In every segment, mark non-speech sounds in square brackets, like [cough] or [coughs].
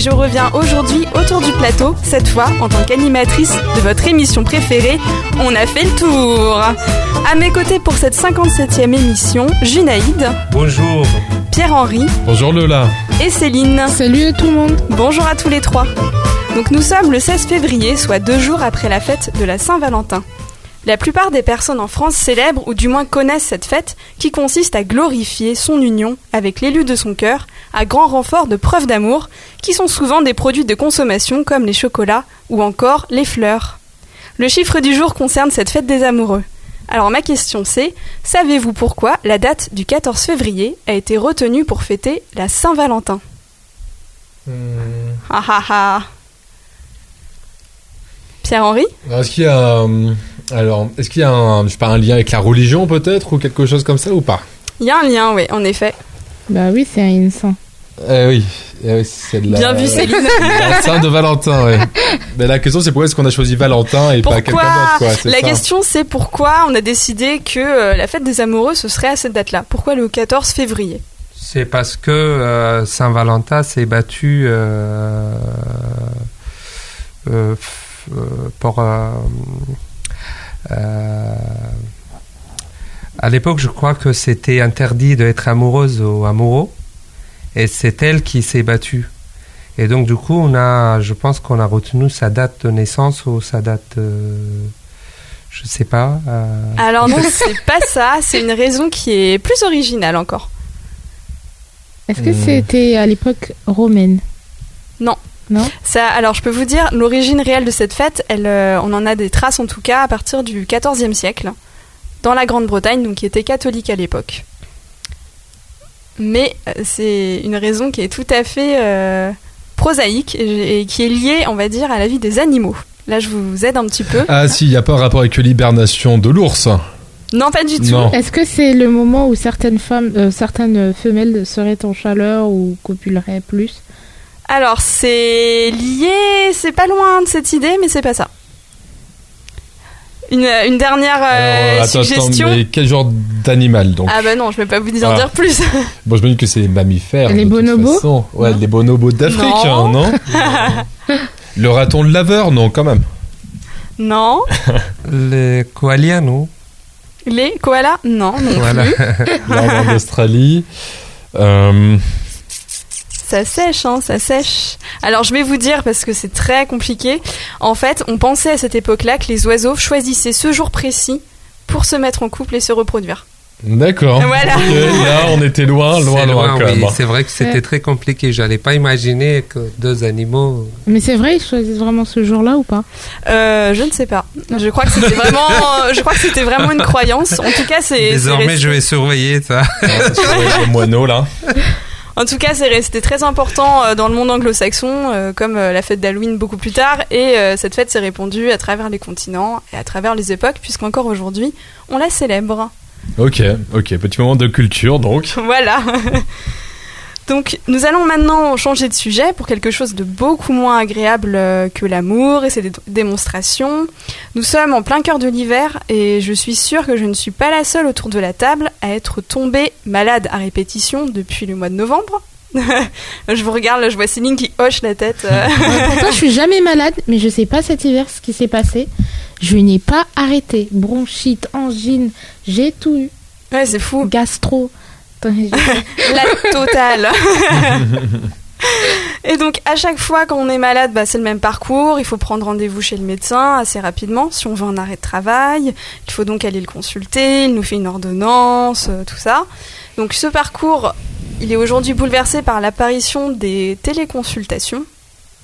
je reviens aujourd'hui autour du plateau, cette fois en tant qu'animatrice de votre émission préférée, On a fait le tour. À mes côtés pour cette 57e émission, Junaïd. Bonjour. Pierre-Henri. Bonjour Lola. Et Céline. Salut tout le monde. Bonjour à tous les trois. Donc nous sommes le 16 février, soit deux jours après la fête de la Saint-Valentin. La plupart des personnes en France célèbrent ou du moins connaissent cette fête qui consiste à glorifier son union avec l'élu de son cœur à grand renfort de preuves d'amour qui sont souvent des produits de consommation comme les chocolats ou encore les fleurs. Le chiffre du jour concerne cette fête des amoureux. Alors ma question c'est, savez-vous pourquoi la date du 14 février a été retenue pour fêter la Saint-Valentin? Hmm. Ah ah ah Pierre-Henri? Est-ce qu'il y a, euh, alors, est-ce qu'il y a un, je sais pas, un lien avec la religion peut-être ou quelque chose comme ça ou pas? Il y a un lien, oui, en effet. Bah oui, c'est une saint. Eh oui, eh oui, c'est de la, Bien vu, Céline. [laughs] la Sainte de Valentin, ouais. [laughs] Mais la question c'est pourquoi est-ce qu'on a choisi Valentin et pas quelqu'un Pourquoi d'autre quoi c'est La ça question c'est pourquoi on a décidé que euh, la fête des amoureux ce serait à cette date-là? Pourquoi le 14 février? C'est parce que euh, Saint-Valentin s'est battu euh, euh, euh, pour. Euh, à l'époque, je crois que c'était interdit d'être amoureuse ou amoureux, et c'est elle qui s'est battue. Et donc, du coup, on a, je pense qu'on a retenu sa date de naissance ou sa date, euh, je sais pas. euh, Alors non, [laughs] c'est pas ça, c'est une raison qui est plus originale encore. Est-ce que c'était à l'époque romaine? Non. Non Ça, alors je peux vous dire, l'origine réelle de cette fête, elle, euh, on en a des traces en tout cas à partir du XIVe siècle, dans la Grande-Bretagne, donc qui était catholique à l'époque. Mais euh, c'est une raison qui est tout à fait euh, prosaïque et, et qui est liée, on va dire, à la vie des animaux. Là, je vous aide un petit peu. Ah si, il y a pas un rapport avec l'hibernation de l'ours. Non, pas du tout. Non. Est-ce que c'est le moment où certaines femmes, euh, certaines femelles seraient en chaleur ou copuleraient plus? Alors, c'est lié, c'est pas loin de cette idée, mais c'est pas ça. Une, une dernière euh, Alors, attends, suggestion. attends, mais quel genre d'animal donc Ah bah non, je vais pas vous en Ah. dire plus. [laughs] Bon, je me dis que c'est les mammifères. Les bonobos. Ouais, Non. les bonobos d'Afrique, Non. hein, non [laughs] Le raton de laveur, non, quand même. non. [laughs] les koalas, non Les koalas Non, non Voilà. d'Australie. Euh, Ça sèche, hein, ça sèche. Alors je vais vous dire parce que c'est très compliqué. En fait, on pensait à cette époque-là que les oiseaux choisissaient ce jour précis pour se mettre en couple et se reproduire. D'accord. Voilà. Là, on était loin, loin, loin, quand oui. même. C'est vrai que c'était Ouais. très compliqué. J'allais pas imaginer que deux animaux. Mais c'est vrai, ils choisissent vraiment ce jour-là ou pas? Euh, je ne sais pas. Je crois que c'était vraiment, [laughs] je crois que c'était vraiment une croyance. En tout cas, c'est. Désormais, je vais surveiller ça. Ouais, les moineaux, là. [laughs] En tout cas, c'est resté très important euh, dans le monde anglo-saxon, euh, comme euh, la fête d'Halloween beaucoup plus tard. Et cette fête s'est répandue à travers les continents et à travers les époques, puisqu'encore aujourd'hui, on la célèbre. Ok, ok, petit moment de culture, donc. [laughs] Voilà. Donc, nous allons maintenant changer de sujet pour quelque chose de beaucoup moins agréable euh, que l'amour et ses dé- démonstrations. Nous sommes en plein cœur de l'hiver et je suis sûre que je ne suis pas la seule autour de la table à être tombée malade à répétition depuis le mois de novembre. [laughs] je vous regarde, là, je vois Céline qui hoche la tête. euh. Pourtant, je suis jamais malade, mais je sais pas cet hiver ce qui s'est passé. Je n'ai pas arrêté. Bronchite, angine, j'ai tout eu. ouais, c'est fou. Gastro. [laughs] La totale. [laughs] Et donc à chaque fois quand on est malade, bah, c'est le même parcours. Il faut prendre rendez-vous chez le médecin assez rapidement si on veut un arrêt de travail. Il faut donc aller le consulter. Il nous fait une ordonnance, euh, tout ça. Donc ce parcours, il est aujourd'hui bouleversé par l'apparition des téléconsultations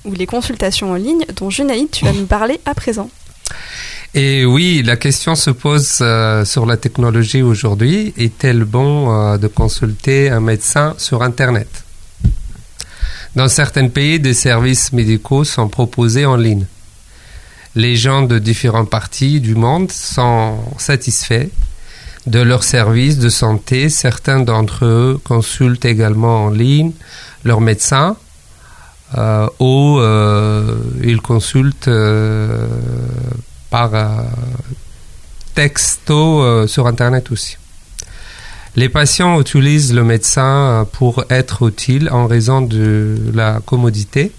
ou les consultations en ligne dont Junaïd, tu vas nous parler à présent. Et oui, la question se pose euh, sur la technologie aujourd'hui. Est-elle bon euh, de consulter un médecin sur Internet? Dans certains pays, des services médicaux sont proposés en ligne. Les gens de différentes parties du monde sont satisfaits de leurs services de santé. Certains d'entre eux consultent également en ligne leur médecin euh, ou ils consultent par euh, texto euh, sur Internet aussi. Les patients utilisent le médecin euh, pour être utile en raison de la commodité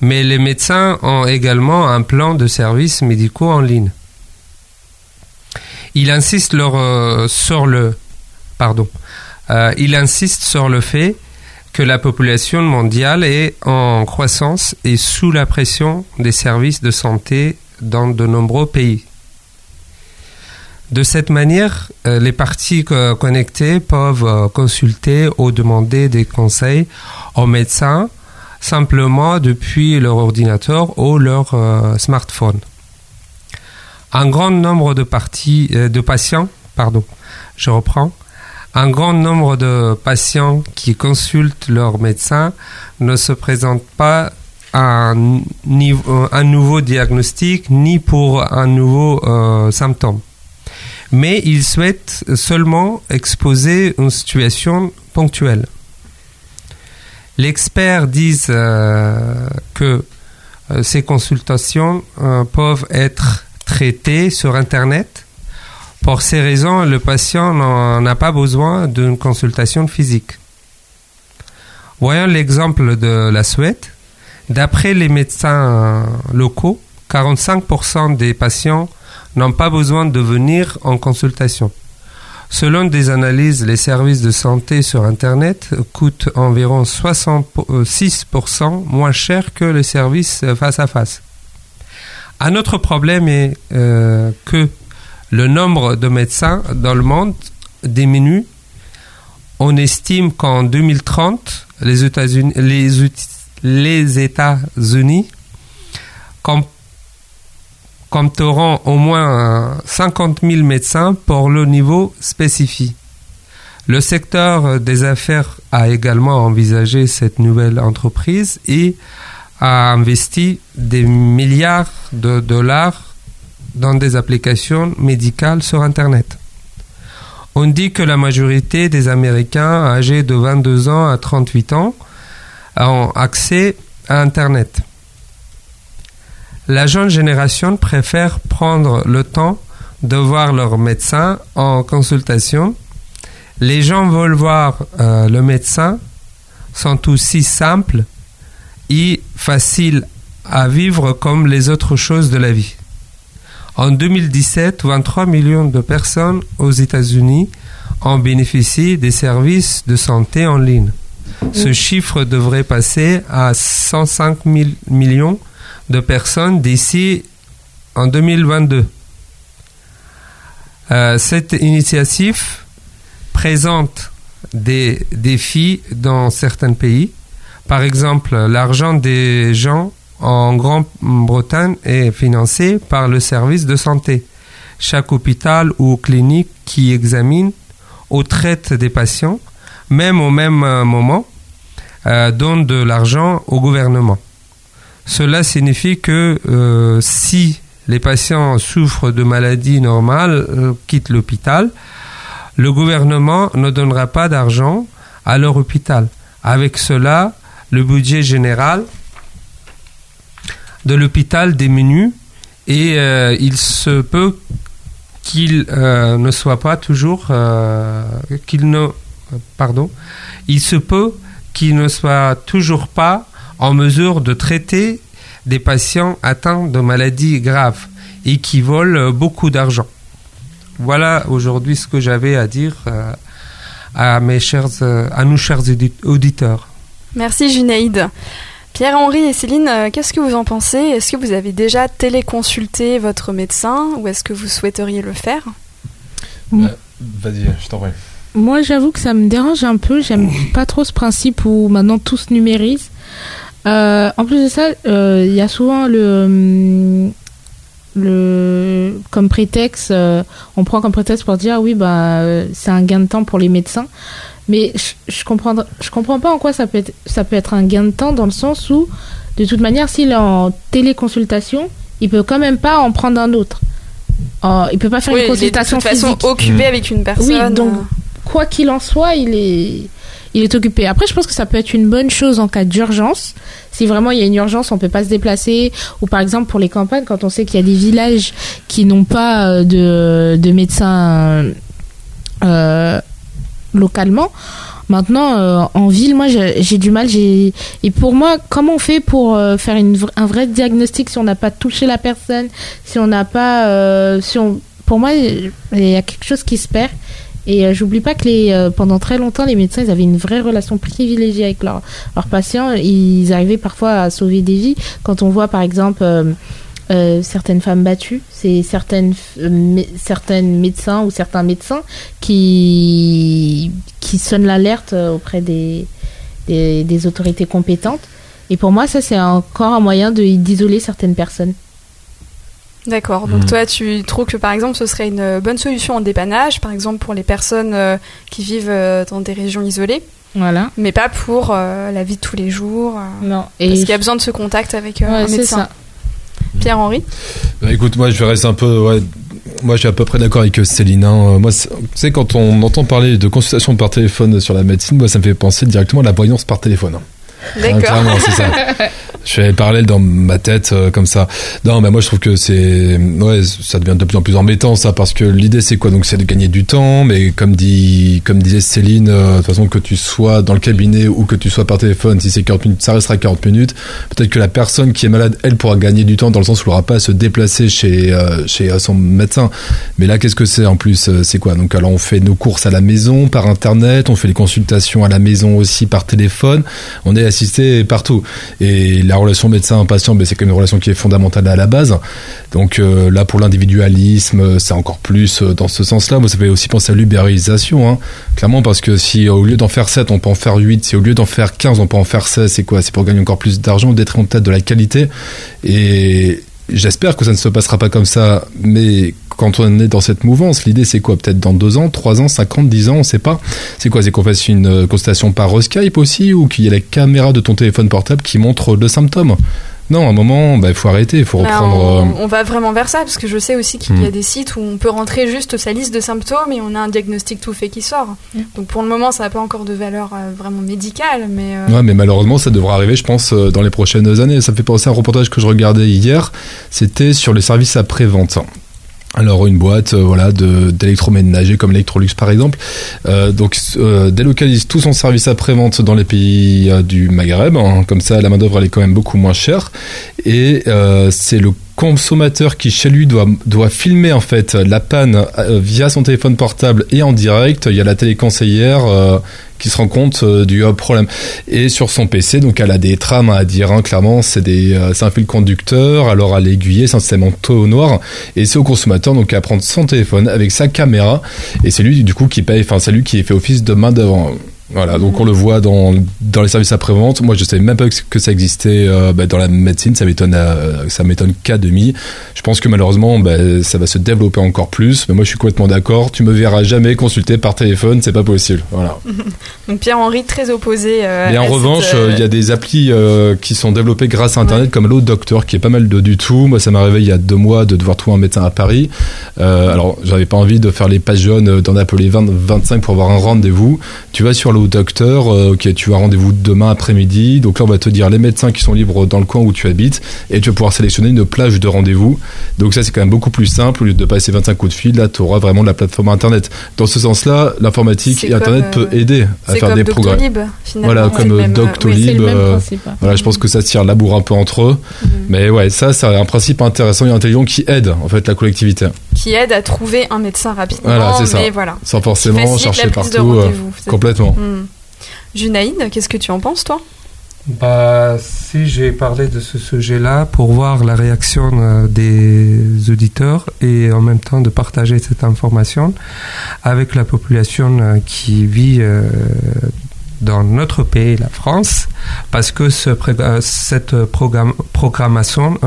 Mais les médecins ont également un plan de services médicaux en ligne. Il insiste sur le pardon. Il insiste sur le fait que la population mondiale est en croissance et sous la pression des services de santé dans de nombreux pays. De cette manière, euh, les parties co- connectées peuvent euh, consulter ou demander des conseils aux médecins simplement depuis leur ordinateur ou leur euh, smartphone. Un grand nombre de, parties, de patients, pardon, je reprends, un grand nombre de patients qui consultent leur médecin ne se présentent pas un, niveau- un nouveau diagnostic ni pour un nouveau euh, symptôme. Mais ils souhaitent seulement exposer une situation ponctuelle. Les experts disent euh, que euh, ces consultations euh, peuvent être traitées sur Internet. Pour ces raisons, le patient n'a pas besoin d'une consultation physique. Voyons l'exemple de la Suède. D'après les médecins locaux, 45% des patients n'ont pas besoin de venir en consultation. Selon des analyses, les services de santé sur Internet coûtent environ 66% moins cher que les services face à face. Un autre problème est euh, que le nombre de médecins dans le monde diminue. On estime qu'en 2030, les États-Unis, les, les États-Unis com- compteront au moins euh, 50 000 médecins pour le niveau spécifique. Le secteur des affaires a également envisagé cette nouvelle entreprise et a investi des milliards de dollars dans des applications médicales sur Internet. On dit que la majorité des Américains âgés de 22 ans à 38 ans ont accès à Internet. La jeune génération préfère prendre le temps de voir leur médecin en consultation. Les gens veulent voir euh, le médecin sont aussi simples et faciles à vivre comme les autres choses de la vie. En 2017, 23 millions de personnes aux États-Unis ont bénéficié des services de santé en ligne. Ce chiffre devrait passer à 105 000 millions de personnes d'ici en 2022. Euh, cette initiative présente des défis dans certains pays. Par exemple, l'argent des gens en Grande-Bretagne est financé par le service de santé. Chaque hôpital ou clinique qui examine ou traite des patients, même au même euh, moment, euh, donne de l'argent au gouvernement. Cela signifie que euh, si les patients souffrent de maladies normales, euh, quittent l'hôpital, le gouvernement ne donnera pas d'argent à leur hôpital. Avec cela, le budget général de l'hôpital diminue et il se peut qu'il ne soit pas toujours qu'il ne pardon il se peut qu'il ne soit toujours pas en mesure de traiter des patients atteints de maladies graves et qui volent beaucoup d'argent. Voilà aujourd'hui ce que j'avais à dire euh, à mes chers euh, à nos chers audi- auditeurs. Merci Junaïd. Pierre-Henri et Céline, euh, qu'est-ce que vous en pensez? Est-ce que vous avez déjà téléconsulté votre médecin ou est-ce que vous souhaiteriez le faire? Vas-y, je t'en prie. Moi, j'avoue que ça me dérange un peu. J'aime [laughs] pas trop ce principe où maintenant tout se numérise. Euh, en plus de ça, euh, il y a souvent le, le comme prétexte, euh, on prend comme prétexte pour dire oui, bah euh, c'est un gain de temps pour les médecins. Mais je, je comprends, je comprends pas en quoi ça peut être, ça peut être un gain de temps dans le sens où, de toute manière, s'il est en téléconsultation, il peut quand même pas en prendre un autre. Euh, il peut pas faire Oui, une il est de consultation toute façon occupé Mm. avec une personne. donc, euh, quoi qu'il en soit, il est, il est occupé. Après, je pense que ça peut être une bonne chose en cas d'urgence. Si vraiment il y a une urgence, on peut pas se déplacer. Ou par exemple, pour les campagnes, quand on sait qu'il y a des villages qui n'ont pas euh, de, de médecin euh, localement, Maintenant, euh, en ville, moi, j'ai du mal. Et pour moi, comment on fait pour faire un vrai diagnostic si on n'a pas touché la personne, si on n'a pas, si on, pour moi, il y a quelque chose qui se perd. Et euh, j'oublie pas que les, euh, pendant très longtemps, les médecins, ils avaient une vraie relation privilégiée avec leurs leurs patients. Ils arrivaient parfois à sauver des vies. Quand on voit, par exemple, euh, euh, certaines femmes battues, c'est certaines, certaines médecins ou certains médecins qui, qui sonnent l'alerte auprès des, des, des autorités compétentes. Et pour moi, ça, c'est encore un moyen d'isoler certaines personnes. D'accord. Donc Mm. toi, tu trouves que par exemple, ce serait une euh, bonne solution en dépannage, par exemple pour les personnes euh, qui vivent euh, dans des régions isolées, Voilà. mais pas pour euh, la vie de tous les jours. euh, Non. parce Et qu'il y a besoin de ce contact avec euh, Ouais, un c'est médecin. ça. Pierre-Henri Bah, écoute, moi je vais rester un peu. Ouais, moi je suis à peu près d'accord avec Céline. hein. Moi, c'est- tu sais, quand on entend parler de consultation par téléphone sur la médecine, moi ça me fait penser directement à la voyance par téléphone. hein. Ah, D'accord. clairement, c'est ça. [laughs] Je fais parallèle dans ma tête euh, comme ça. Non, mais moi je trouve que c'est ouais, ça devient de plus en plus embêtant ça parce que l'idée c'est quoi? Donc c'est de gagner du temps, mais comme dit comme disait Céline, euh, de toute façon que tu sois dans le cabinet ou que tu sois par téléphone, si c'est 40 minutes, ça restera 40 minutes. Peut-être que la personne qui est malade, elle pourra gagner du temps dans le sens où elle n'aura pas à se déplacer chez euh, chez euh, son médecin. Mais là, qu'est-ce que c'est en plus euh, C'est quoi? Donc alors on fait nos courses à la maison par internet, on fait les consultations à la maison aussi par téléphone. On est assisté partout. Et la relation médecin-patient, ben, c'est quand même une relation qui est fondamentale à la base. Donc euh, là, pour l'individualisme, euh, c'est encore plus euh, dans ce sens-là. Moi, ça fait aussi penser à l'ubérisation, hein. clairement, parce que si au lieu d'en faire 7, on peut en faire 8, si au lieu d'en faire 15, on peut en faire 16, c'est quoi? C'est pour gagner encore plus d'argent, d'être en tête de la qualité. Et j'espère que ça ne se passera pas comme ça, mais quand on est dans cette mouvance, l'idée c'est quoi? Peut-être dans 2 ans, 3 ans, 50, 10 ans, on sait pas. C'est quoi? C'est qu'on fasse une euh, consultation par Skype aussi ou qu'il y ait la caméra de ton téléphone portable qui montre le symptôme? Non, à un moment, bah, il faut arrêter, il faut Bah, reprendre. euh, on, on va vraiment vers ça parce que je sais aussi qu'il y a Mm. des sites où on peut rentrer juste sa liste de symptômes et on a un diagnostic tout fait qui sort. Mm. Donc pour le moment, ça n'a pas encore de valeur euh, vraiment médicale, mais euh, Ouais, mais malheureusement, ça devra arriver, je pense, dans les prochaines années. Ça me fait penser à un reportage que je regardais hier. C'était sur les services après-vente. Alors une boîte, euh, voilà, de d'électroménager comme Electrolux par exemple, euh, donc euh, délocalise tout son service après-vente dans les pays euh, du Maghreb. hein. comme ça, la main d'œuvre elle est quand même beaucoup moins chère. Et euh, c'est le consommateur qui chez lui doit doit filmer en fait la panne via son téléphone portable et en direct. Il y a la téléconseillère qui se rend compte euh, du euh, problème. Et sur son PC, donc elle a des trames à dire, hein, clairement, c'est des, euh, c'est un fil conducteur, alors à l'aiguiller, c'est un système en noir, et c'est au consommateur donc à prendre son téléphone avec sa caméra, et c'est lui du coup qui paye, enfin c'est lui qui fait office de main d'œuvre. Voilà, donc on le voit dans, dans les services après-vente. Moi, je savais même pas que ça existait euh, bah, dans la médecine. Ça m'étonne, euh, ça m'étonne qu'à demi. Je pense que malheureusement, bah, ça va se développer encore plus. Mais moi, je suis complètement d'accord. Tu me verras jamais consulter par téléphone, c'est pas possible. Voilà. [laughs] donc Pierre-Henri très opposé. euh, Mais en revanche, euh, il y a des applis euh, qui sont développées grâce à Internet, comme Hello Doctor, qui est pas mal de du tout. Moi, ça m'a réveillé il y a deux mois de devoir trouver un médecin à Paris. Alors, j'avais pas envie de faire les pages jaunes, d'en appeler 20, 25 pour avoir un rendez-vous. Tu vas sur Hello Doctor, euh, ok, tu as rendez-vous demain après-midi. Donc là, on va te dire les médecins qui sont libres dans le coin où tu habites, et tu vas pouvoir sélectionner une plage de rendez-vous. Donc ça, c'est quand même beaucoup plus simple. Au lieu de passer 25 coups de fil, là, tu auras vraiment la plateforme Internet. Dans ce sens-là, l'informatique et Internet comme, euh, peut aider à faire comme des progrès. Voilà, comme même, euh, Doctolib. oui, euh, principe. hein. Voilà, je pense que ça se tire la bourre un peu entre eux. Mhm. Mais ouais, ça, c'est un principe intéressant et intelligent qui aide, en fait, la collectivité. qui aide à trouver un médecin rapidement. Voilà, c'est ça. Mais voilà. Sans forcément chercher de partout. euh, rendez-vous. C'est- Hmm. Junaïd, qu'est-ce que tu en penses, toi? Bah, si j'ai parlé de ce sujet-là pour voir la réaction euh, des auditeurs et en même temps de partager cette information avec la population euh, qui vit euh, dans notre pays, la France, parce que ce, cette programmation,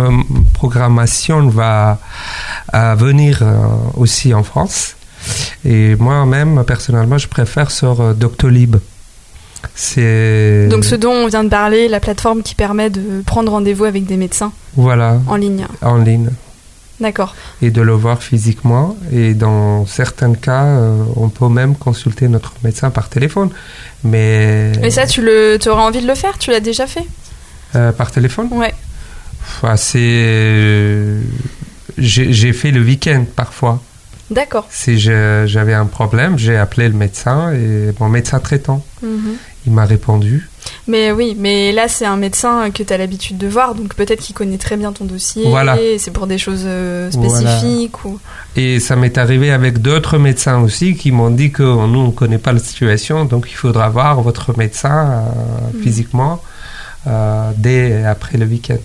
programmation va venir aussi en France. Et moi-même, personnellement, je préfère sur euh, Doctolib. C'est Donc, ce dont on vient de parler, la plateforme qui permet de prendre rendez-vous avec des médecins voilà en ligne. en ligne D'accord. et de le voir physiquement. Et dans certains cas, euh, on peut même consulter notre médecin par téléphone. Mais, Mais ça, tu le, aurais envie de le faire? Tu l'as déjà fait? Euh, par téléphone, Ouais. Enfin, c'est j'ai j'ai fait le week-end parfois. D'accord. Si j'avais un problème, j'ai appelé le médecin et mon médecin traitant. Mhm. Il m'a répondu. Mais oui, mais là c'est un médecin que tu as l'habitude de voir, donc peut-être qu'il connaît très bien ton dossier. Voilà. C'est pour des choses euh, spécifiques. Ou... Et ça m'est arrivé avec d'autres médecins aussi qui m'ont dit que nous on ne connaît pas la situation, donc il faudra voir votre médecin euh, mhm. physiquement euh, dès après le week-end.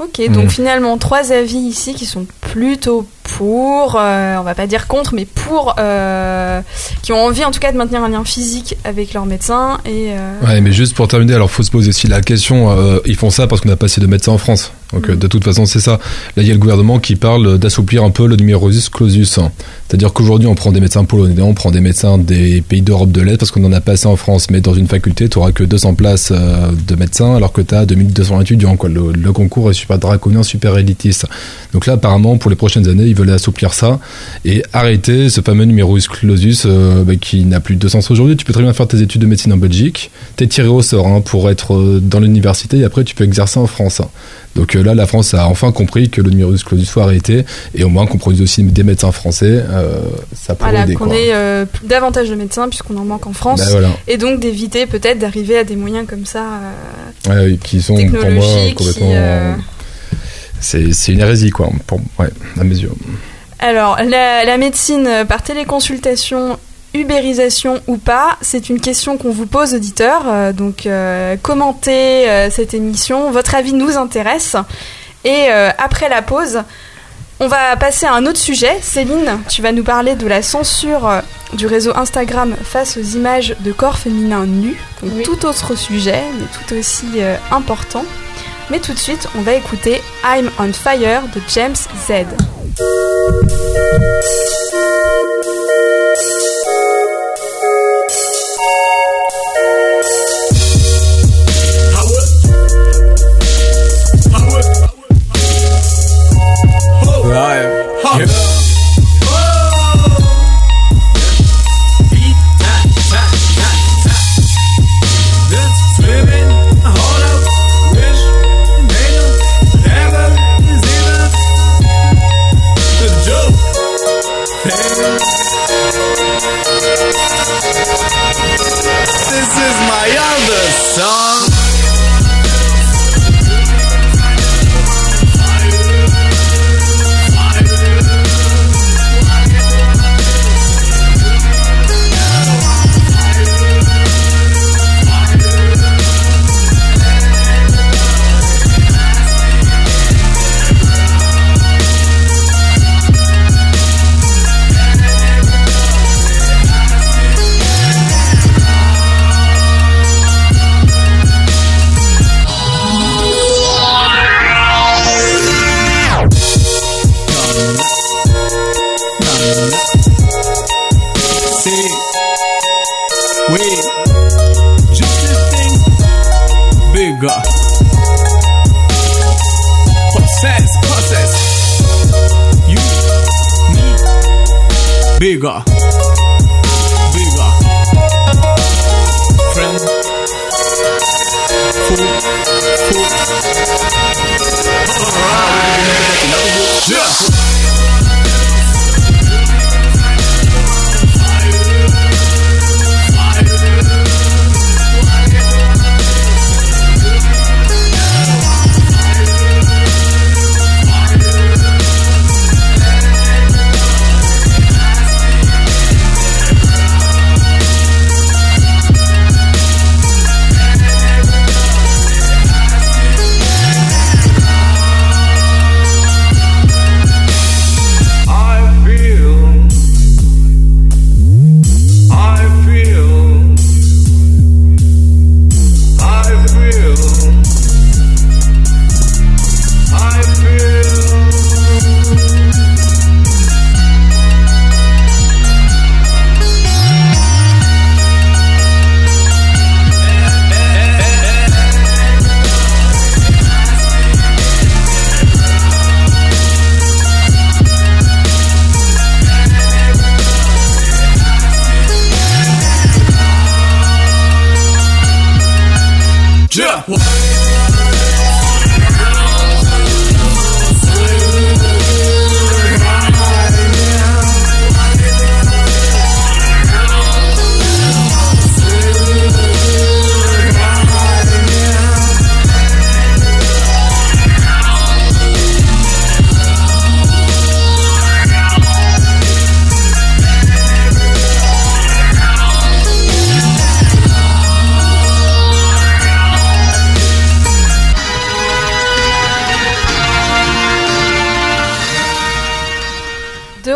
Ok, donc mm. finalement trois avis ici qui sont plutôt pour, euh, on va pas dire contre, mais pour, euh, qui ont envie en tout cas de maintenir un lien physique avec leur médecin. Et, euh, Ouais, mais juste pour terminer, alors faut se poser aussi la question, ils font ça parce qu'on n'a pas assez de médecins en France. Donc mm. de toute façon, c'est ça. Là, il y a le gouvernement qui parle d'assouplir un peu le numerus clausus. C'est-à-dire qu'aujourd'hui, on prend des médecins polonais, on prend des médecins des pays d'Europe de l'Est parce qu'on en a pas assez en France. Mais dans une faculté, tu auras que 200 places de médecins alors que tu as 2200 étudiants. Le, le, concours est super draconien, super élitiste. Donc là, apparemment, pour les prochaines années, ils veulent assouplir ça et arrêter ce fameux numerus clausus euh, bah, qui n'a plus de sens aujourd'hui. Tu peux très bien faire tes études de médecine en Belgique, t'es tiré au sort hein, pour être euh, dans l'université et après tu peux exercer en France. Donc euh, là, la France a enfin compris que le numerus clausus soit arrêté et au moins qu'on produise aussi des médecins français. ça pourrait voilà, qu'on ait davantage de médecins puisqu'on en manque en France bah, et donc d'éviter peut-être d'arriver à des moyens comme ça. qui sont pour moi complètement c'est une hérésie, quoi, pour, ouais, à mes yeux. Alors, la, médecine par téléconsultation, ubérisation ou pas, c'est une question qu'on vous pose, auditeurs. Euh, donc, euh, commentez euh, cette émission. Votre avis nous intéresse. Et après la pause, on va passer à un autre sujet. Céline, tu vas nous parler de la censure du réseau Instagram face aux images de corps féminins nus. Donc, tout autre sujet, mais tout aussi important. Mais tout de suite, on va écouter I'm on Fire de James Z.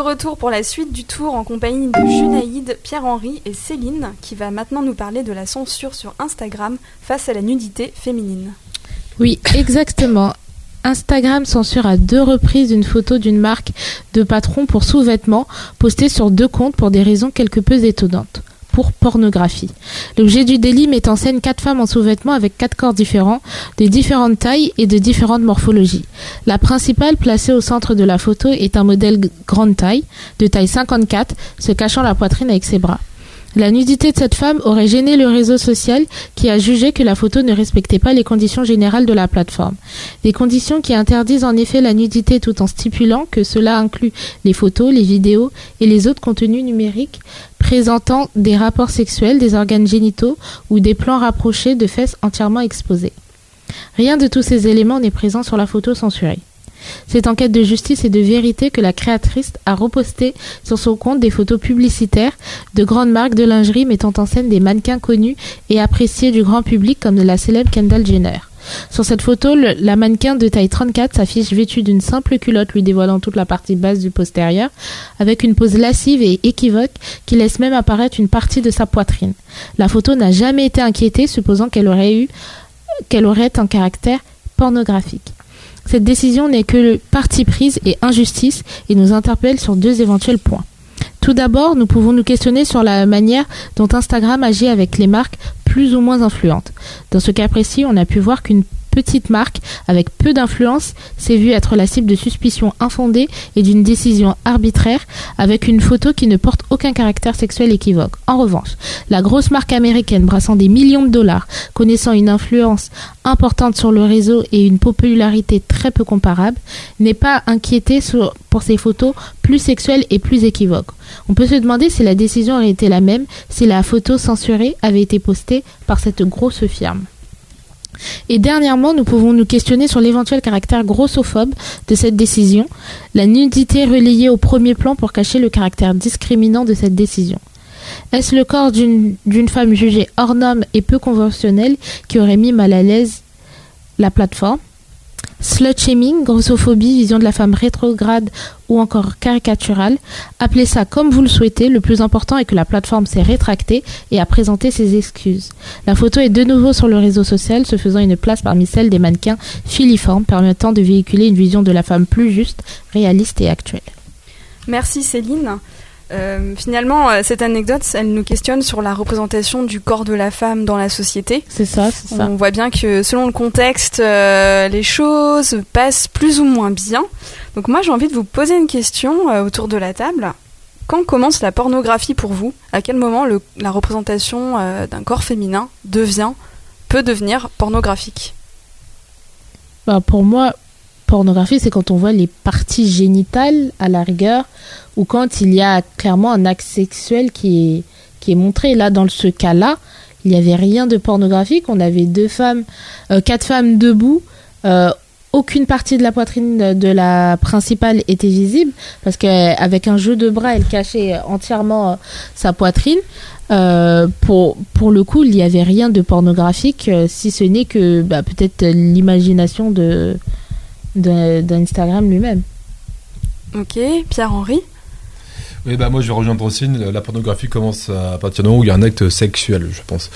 retour pour la suite du tour en compagnie de Junaïde, Pierre-Henri et Céline, qui va maintenant nous parler de la censure sur Instagram face à la nudité féminine. Oui, exactement. Instagram censure à deux reprises une photo d'une marque de patron pour sous-vêtements postée sur deux comptes pour des raisons quelque peu étonnantes pour pornographie. L'objet du délit met en scène quatre femmes en sous-vêtements avec quatre corps différents, de différentes tailles et de différentes morphologies. La principale, placée au centre de la photo, est un modèle grande taille, de taille 54, se cachant la poitrine avec ses bras. La nudité de cette femme aurait gêné le réseau social qui a jugé que la photo ne respectait pas les conditions générales de la plateforme. Des conditions qui interdisent en effet la nudité tout en stipulant que cela inclut les photos, les vidéos et les autres contenus numériques présentant des rapports sexuels, des organes génitaux ou des plans rapprochés de fesses entièrement exposées. Rien de tous ces éléments n'est présent sur la photo censurée. C'est en quête de justice et de vérité que la créatrice a reposté sur son compte des photos publicitaires de grandes marques de lingerie mettant en scène des mannequins connus et appréciés du grand public comme la célèbre Kendall Jenner. Sur cette photo, la mannequin de taille 34 s'affiche vêtue d'une simple culotte lui dévoilant toute la partie basse du postérieur, avec une pose lascive et équivoque qui laisse même apparaître une partie de sa poitrine. La photo n'a jamais été inquiétée, supposant qu'elle aurait eu qu'elle aurait un caractère pornographique. Cette décision n'est que le parti prise et injustice et nous interpelle sur deux éventuels points. Tout d'abord, nous pouvons nous questionner sur la manière dont Instagram agit avec les marques plus ou moins influentes. Dans ce cas précis, on a pu voir qu'une petite marque avec peu d'influence s'est vue être la cible de suspicions infondées et d'une décision arbitraire avec une photo qui ne porte aucun caractère sexuel équivoque. En revanche, la grosse marque américaine brassant des millions de dollars, connaissant une influence importante sur le réseau et une popularité très peu comparable, n'est pas inquiétée pour ses photos plus sexuelles et plus équivoques. On peut se demander si la décision aurait été la même si la photo censurée avait été postée par cette grosse firme. Et dernièrement, nous pouvons nous questionner sur l'éventuel caractère grossophobe de cette décision, la nudité relayée au premier plan pour cacher le caractère discriminant de cette décision. Est-ce le corps d'une femme jugée hors norme et peu conventionnelle qui aurait mis mal à l'aise la plateforme? Slut shaming, grossophobie, vision de la femme rétrograde ou encore caricaturale. Appelez ça comme vous le souhaitez. Le plus important est que la plateforme s'est rétractée et a présenté ses excuses. La photo est de nouveau sur le réseau social, se faisant une place parmi celles des mannequins filiformes, permettant de véhiculer une vision de la femme plus juste, réaliste et actuelle. Merci Céline. Euh, finalement, euh, cette anecdote, elle nous questionne sur la représentation du corps de la femme dans la société. C'est ça, c'est ça. On voit bien que selon le contexte, euh, les choses passent plus ou moins bien. Donc moi, j'ai envie de vous poser une question autour de la table. Quand commence la pornographie pour vous? À quel moment la représentation d'un corps féminin devient, peut devenir pornographique? Bah Pour moi, pornographie, c'est quand on voit les parties génitales à la rigueur ou quand il y a clairement un acte sexuel qui est, qui est montré. Là, dans ce cas-là, il n'y avait rien de pornographique. On avait deux femmes, euh, quatre femmes debout. Euh, aucune partie de la poitrine de la principale était visible parce qu'avec un jeu de bras, elle cachait entièrement euh, sa poitrine. pour, pour le coup, il n'y avait rien de pornographique, si ce n'est que bah, peut-être l'imagination de, d'Instagram lui-même. Ok, Pierre-Henri? Oui, bah moi je vais rejoindre aussi. La pornographie commence à partir du moment où il y a un acte sexuel, je pense.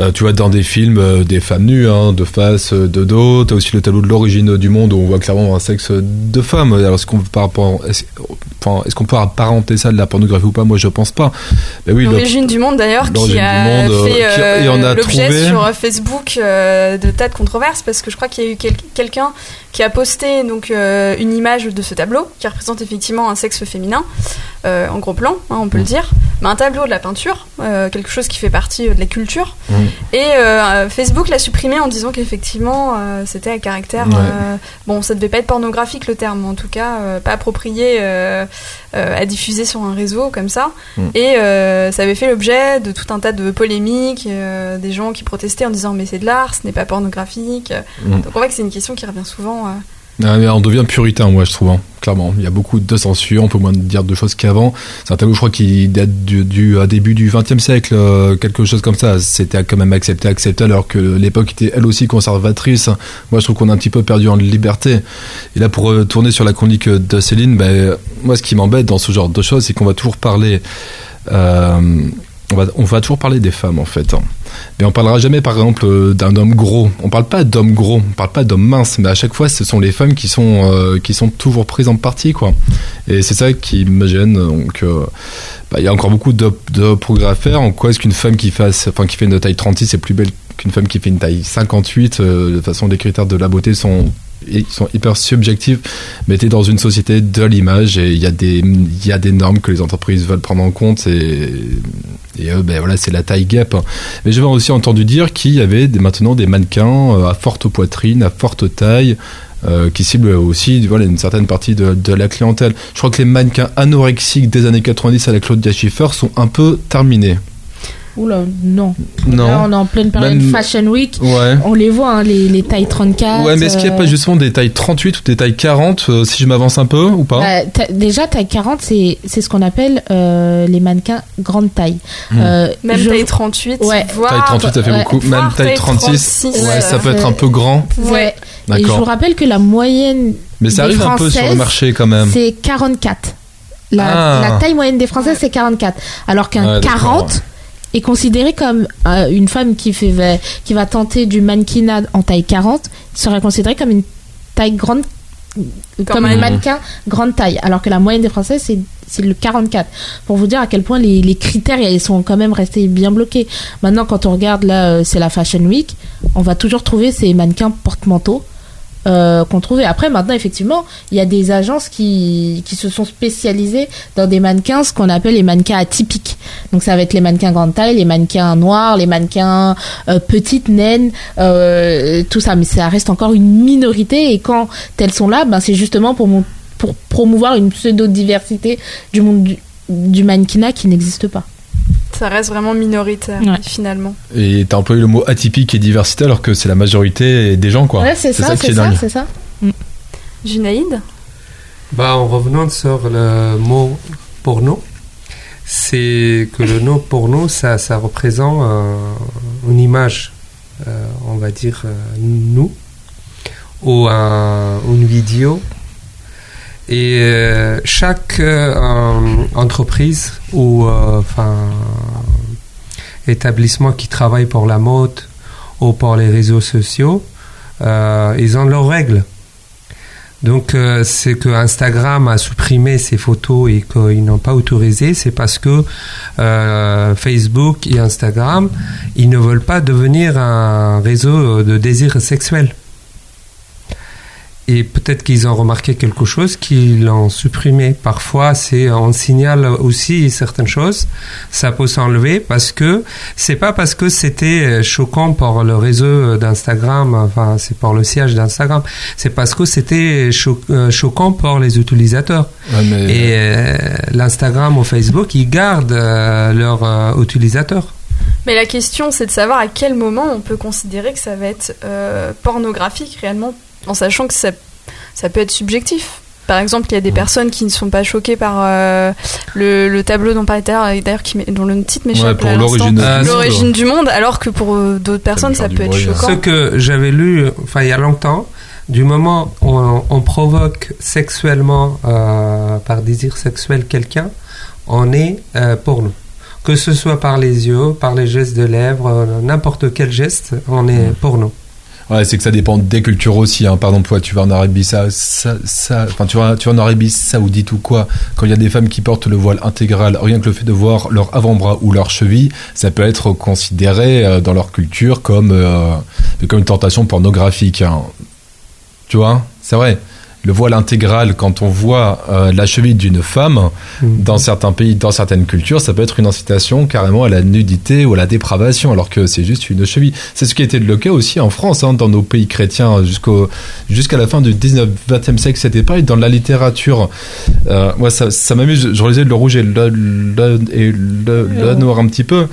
Euh, tu vois, dans des films, euh, des femmes nues, hein, de face, euh, de dos. Tu as aussi le tableau de l'origine du monde où on voit clairement un sexe de femme. Alors, est-ce qu'on peut, est enfin, est qu'on peut apparenter ça de la pornographie ou pas? Moi, je pense pas. oui, l'origine du monde d'ailleurs, qui a fait l'objet sur Facebook de tas de controverses parce que je crois qu'il y a eu quelqu'un qui a posté donc une image de ce tableau qui représente effectivement un sexe féminin. Euh, en gros plan, hein, on peut le mm. dire, mais un tableau de la peinture, euh, quelque chose qui fait partie euh, de la culture. Mm. Et Facebook l'a supprimé en disant qu'effectivement c'était à caractère. bon, ça devait pas être pornographique le terme, en tout cas pas approprié à diffuser sur un réseau comme ça. Mm. Et ça avait fait l'objet de tout un tas de polémiques, des gens qui protestaient en disant mais c'est de l'art, ce n'est pas pornographique. Donc on voit que c'est une question qui revient souvent on devient puritain, moi, je trouve. Hein, clairement, il y a beaucoup de censure. On peut moins dire de choses qu'avant. C'est un tableau, je crois, qui date du, du début du XXe siècle, euh, quelque chose comme ça. C'était quand même accepté, accepté, alors que l'époque était elle aussi conservatrice. Moi, je trouve qu'on a un petit peu perdu en liberté. Et là, pour tourner sur la chronique de Céline, ben, moi, ce qui m'embête dans ce genre de choses, c'est qu'on va toujours parler. Euh, on va, on va toujours parler des femmes en fait. Hein. Mais on parlera jamais par exemple euh, d'un homme gros. On parle pas d'homme gros, on parle pas d'homme mince, mais à chaque fois ce sont les femmes qui sont, euh, qui sont toujours prises en partie quoi. Et c'est ça qui me gêne. Donc euh, bah, il y a encore beaucoup de, de progrès à faire. En quoi est-ce qu'une femme qui, fasse, enfin, qui fait une taille 36 est plus belle qu'une femme qui fait une taille 58 De toute façon les critères de la beauté sont ils sont hyper subjectifs, mais tu es dans une société de l'image et il y, a des, y a des normes que les entreprises veulent prendre en compte et, et ben voilà, c'est la taille gap. Mais j'avais aussi entendu dire qu'il y avait maintenant des mannequins euh, à forte poitrine, à forte taille, euh, qui ciblent aussi voilà, une certaine partie de, de, la clientèle. Je crois que les mannequins anorexiques des années 90 à la Claudia Schiffer sont un peu terminés. Oula, non. non. Là, on est en pleine période Fashion Week. On les voit, hein, les, les, tailles 34. Ouais, mais est-ce qu'il n'y a pas euh, justement des tailles 38 ou des tailles 40, euh, si je m'avance un peu ou pas? Bah, Déjà, taille 40, c'est ce qu'on appelle euh, les mannequins grande taille. Hmm. Même taille 38, ouais. taille 38, ça fait beaucoup. Même taille 36, ouais, ça peut être un peu grand. Ouais. Et je vous rappelle que la moyenne. Mais ça arrive un peu sur le marché quand même. C'est 44. La, ah. la, taille moyenne des Françaises, c'est 44. Alors qu'un 40 est considérée comme euh, une femme qui, fait, qui va tenter du mannequinat en taille 40 serait considérée comme une taille grande comme un mannequin. grande taille alors que la moyenne des françaises c'est c'est le 44 pour vous dire à quel point les, les critères ils sont quand même restés bien bloqués. Maintenant quand on regarde là euh, c'est la fashion week on va toujours trouver ces mannequins porte-manteaux euh, qu'on trouvait. Après, maintenant, effectivement, il y a des agences qui, qui se sont spécialisées dans des mannequins, ce qu'on appelle les mannequins atypiques. Donc, ça va être les mannequins grande taille, les mannequins noirs, les mannequins euh, petites, naines, euh, tout ça. Mais ça reste encore une minorité. Et quand elles sont là, ben, c'est justement pour, pour promouvoir une pseudo-diversité du monde du, du mannequinat qui n'existe pas. Ça reste vraiment minoritaire, finalement. Et t'as employé le mot atypique et diversité alors que c'est la majorité des gens, quoi. Ouais, c'est ça, c'est ça, c'est ça. Mm. Junaïd bah, En revenant sur le mot porno, c'est que le mot porno, ça, ça représente une image, euh, on va dire, euh, nous, ou une vidéo et euh, chaque euh, entreprise ou euh, enfin établissement qui travaille pour la mode ou pour les réseaux sociaux, ils ont leurs règles. Donc c'est que Instagram a supprimé ces photos et qu'ils n'ont pas autorisé, c'est parce que Facebook et Instagram, ils ne veulent pas devenir un réseau de désir sexuel. Et peut-être qu'ils ont remarqué quelque chose, qu'ils l'ont supprimé. Parfois, c'est on signale aussi certaines choses. Ça peut s'enlever parce que c'est pas parce que c'était choquant pour le réseau d'Instagram, enfin c'est pour le siège d'Instagram, c'est parce que c'était euh, choquant pour les utilisateurs. Et euh, l'Instagram ou Facebook, ils gardent euh, leurs utilisateurs. Mais la question, c'est de savoir à quel moment on peut considérer que ça va être pornographique réellement en sachant que ça, ça peut être subjectif. Par exemple, il y a des personnes qui ne sont pas choquées par euh, le, tableau dont parlait d'ailleurs, dont le titre m'échappe. Ouais, l'origine ah, l'origine du monde, alors que pour euh, d'autres personnes, ça peut être choquant. Ce que j'avais lu, enfin il y a longtemps, du moment où on, provoque sexuellement, euh, par désir sexuel quelqu'un, on est pour nous. Que ce soit par les yeux, par les gestes de lèvres, n'importe quel geste, on est pour nous. Ouais, c'est que ça dépend des cultures aussi. Hein. Par exemple, tu vas en Arabie ça, ça, ça, enfin, tu vas, tu vas en Arabie Saoudite ou quoi Quand il y a des femmes qui portent le voile intégral, rien que le fait de voir leur avant-bras ou leur cheville, ça peut être considéré euh, dans leur culture comme euh, comme une tentation pornographique. Hein. Tu vois C'est vrai? Le voile intégral, quand on voit euh, la cheville d'une femme, Mhm. dans certains pays, dans certaines cultures, ça peut être une incitation carrément à la nudité ou à la dépravation, alors que c'est juste une cheville. C'est ce qui était le cas aussi en France, hein, dans nos pays chrétiens, jusqu'au jusqu'à la fin du 19-20e siècle, c'était pareil. Dans la littérature, euh, moi ça, ça m'amuse, je relisais Le Rouge et le, le- et le, le Noir un petit peu.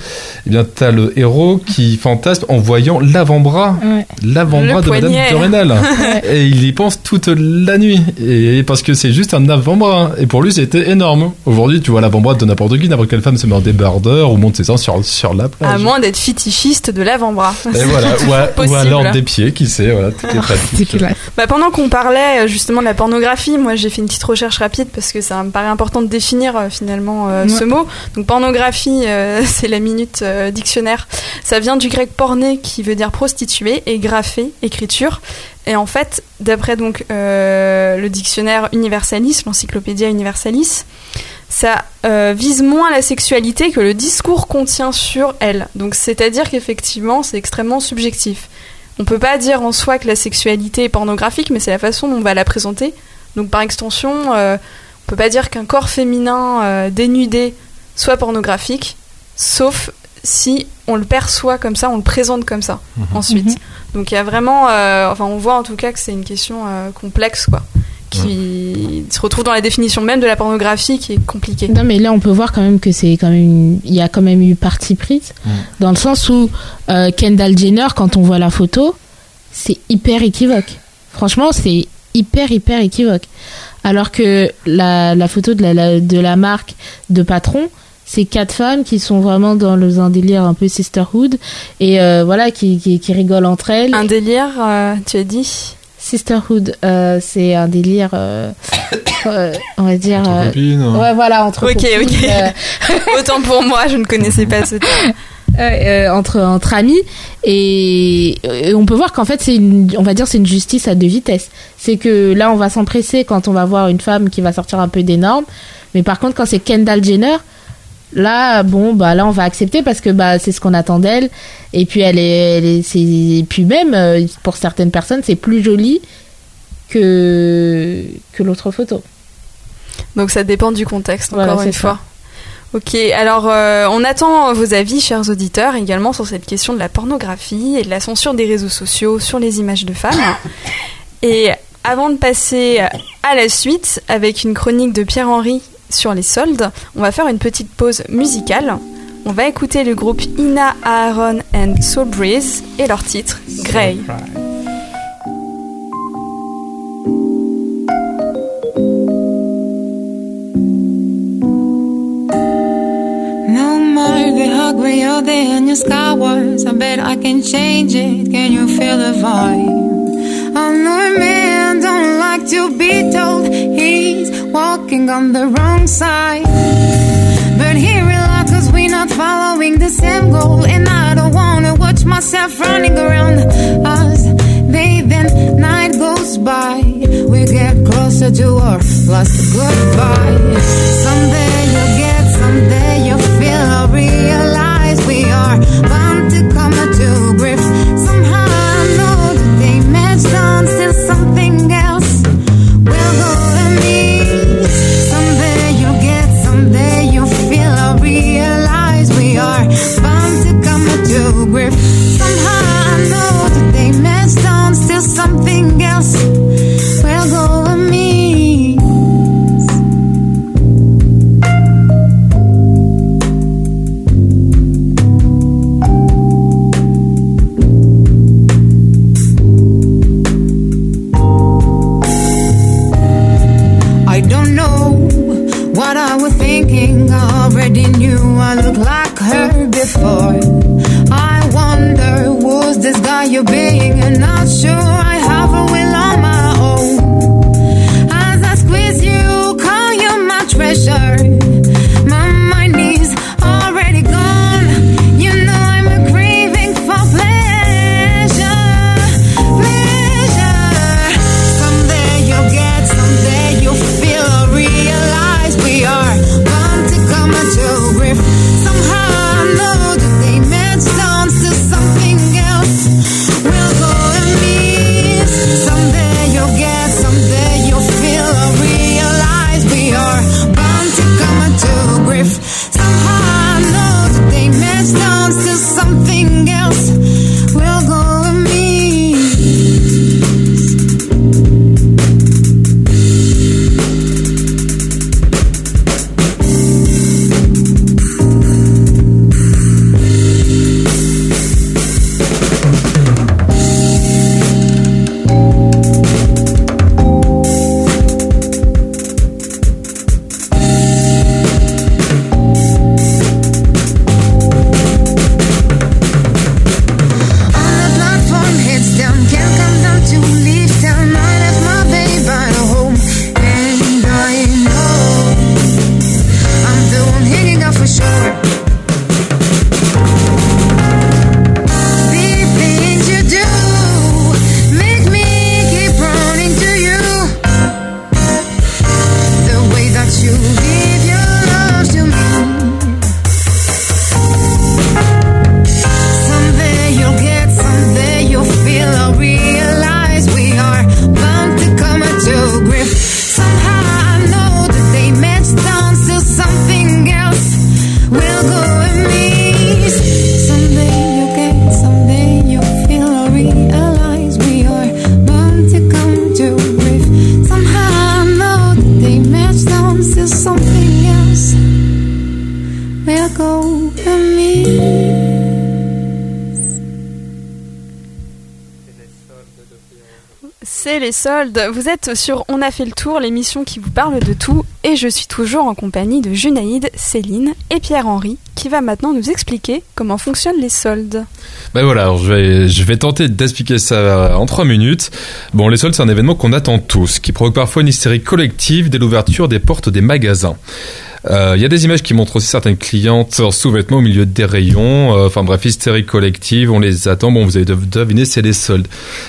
Eh bien, t'as le héros qui fantasme en voyant l'avant-bras Ouais. l'avant-bras Le de Madame poignet. de Rênal. [laughs] et il y pense toute la nuit. Et parce que c'est juste un avant-bras. Et pour lui, c'était énorme. Aujourd'hui, tu vois l'avant-bras de n'importe qui, n'importe quelle femme se met en débardeur ou monte ses seins sur, sur la À plage. moins d'être fétichiste de l'avant-bras. et voilà, [laughs] ou, à- alors des pieds, qui sait, voilà, tout est pratique. classe. Bah, pendant qu'on parlait euh, justement de la pornographie, moi j'ai fait une petite recherche rapide parce que ça me paraît important de définir euh, finalement euh, Ouais. ce mot. Donc pornographie, euh, [laughs] c'est la minute euh, dictionnaire. Ça vient du grec porné qui veut dire prostituée et graphé, écriture. Et en fait, d'après donc euh, le dictionnaire Universalis, l'encyclopédia Universalis, ça euh, vise moins la sexualité que le discours contient sur elle. Donc c'est-à-dire qu'effectivement, c'est extrêmement subjectif. On peut pas dire en soi que la sexualité est pornographique, mais c'est la façon dont on va la présenter. Donc par extension, euh, on peut pas dire qu'un corps féminin euh, dénudé soit pornographique, sauf si on le perçoit comme ça, on le présente comme ça ensuite. Mhm. Donc il y a vraiment, euh, enfin on voit en tout cas que c'est une question euh, complexe quoi, qui se retrouve dans la définition même de la pornographie qui est compliquée. Non, mais là, on peut voir quand même que c'est quand même, une- il y a quand même eu partie prise, dans le sens où euh, Kendall Jenner, quand on voit la photo, c'est hyper équivoque. Franchement, c'est hyper hyper équivoque. Alors que la, la photo de la, la- de la marque de patron, c'est quatre femmes qui sont vraiment dans le, un délire un peu sisterhood et euh, voilà qui, qui, qui rigolent entre elles. Un délire, euh, tu as dit? Sisterhood, euh, c'est un délire, euh, [coughs] euh, on va dire. Entre euh, copines, hein. Ouais, voilà, entre Ok, copines, ok. euh, [laughs] Autant pour moi, je ne connaissais pas ce terme. [laughs] euh, entre entre amis et, et on peut voir qu'en fait c'est une on va dire c'est une justice à deux vitesses c'est que là on va s'empresser quand on va voir une femme qui va sortir un peu des normes mais par contre quand c'est Kendall Jenner là bon bah là on va accepter parce que bah c'est ce qu'on attend d'elle et puis elle est, elle est c'est et puis même euh, pour certaines personnes c'est plus joli que que l'autre photo Donc ça dépend du contexte, encore une ça. fois. Ok, alors euh, on attend vos avis, chers auditeurs, également sur cette question de la pornographie et de la censure des réseaux sociaux sur les images de femmes. [laughs] Et avant de passer à la suite, avec une chronique de Pierre-Henri sur les soldes, on va faire une petite pause musicale. On va écouter le groupe Ina Aaron and Soul Breeze et leur titre Grey. No more the hug where you're there and your sky was. I bet I can change it. Can you feel the vibe? I know a man don't like to be told on the wrong side. But he relax cause we're not following the same goal. And I don't wanna watch myself running around us. Bathing, night goes by. We get closer to our last goodbye. Someday you'll get, someday you'll feel or realize we are bound to come to grief. Les soldes. Vous êtes sur On a fait le tour, l'émission qui vous parle de tout. Et je suis toujours en compagnie de Junaïde, Céline et Pierre-Henri qui va maintenant nous expliquer comment fonctionnent les soldes. Ben voilà, je vais, tenter d'expliquer ça en trois minutes. Bon, les soldes, c'est un événement qu'on attend tous, qui provoque parfois une hystérie collective dès l'ouverture des portes des magasins. Euh, Il y a des images qui montrent aussi certaines clientes sous-vêtements au milieu des rayons. Euh, Enfin bref, hystérie collective, on les attend. Bon, vous avez dev- deviné, c'est les soldes.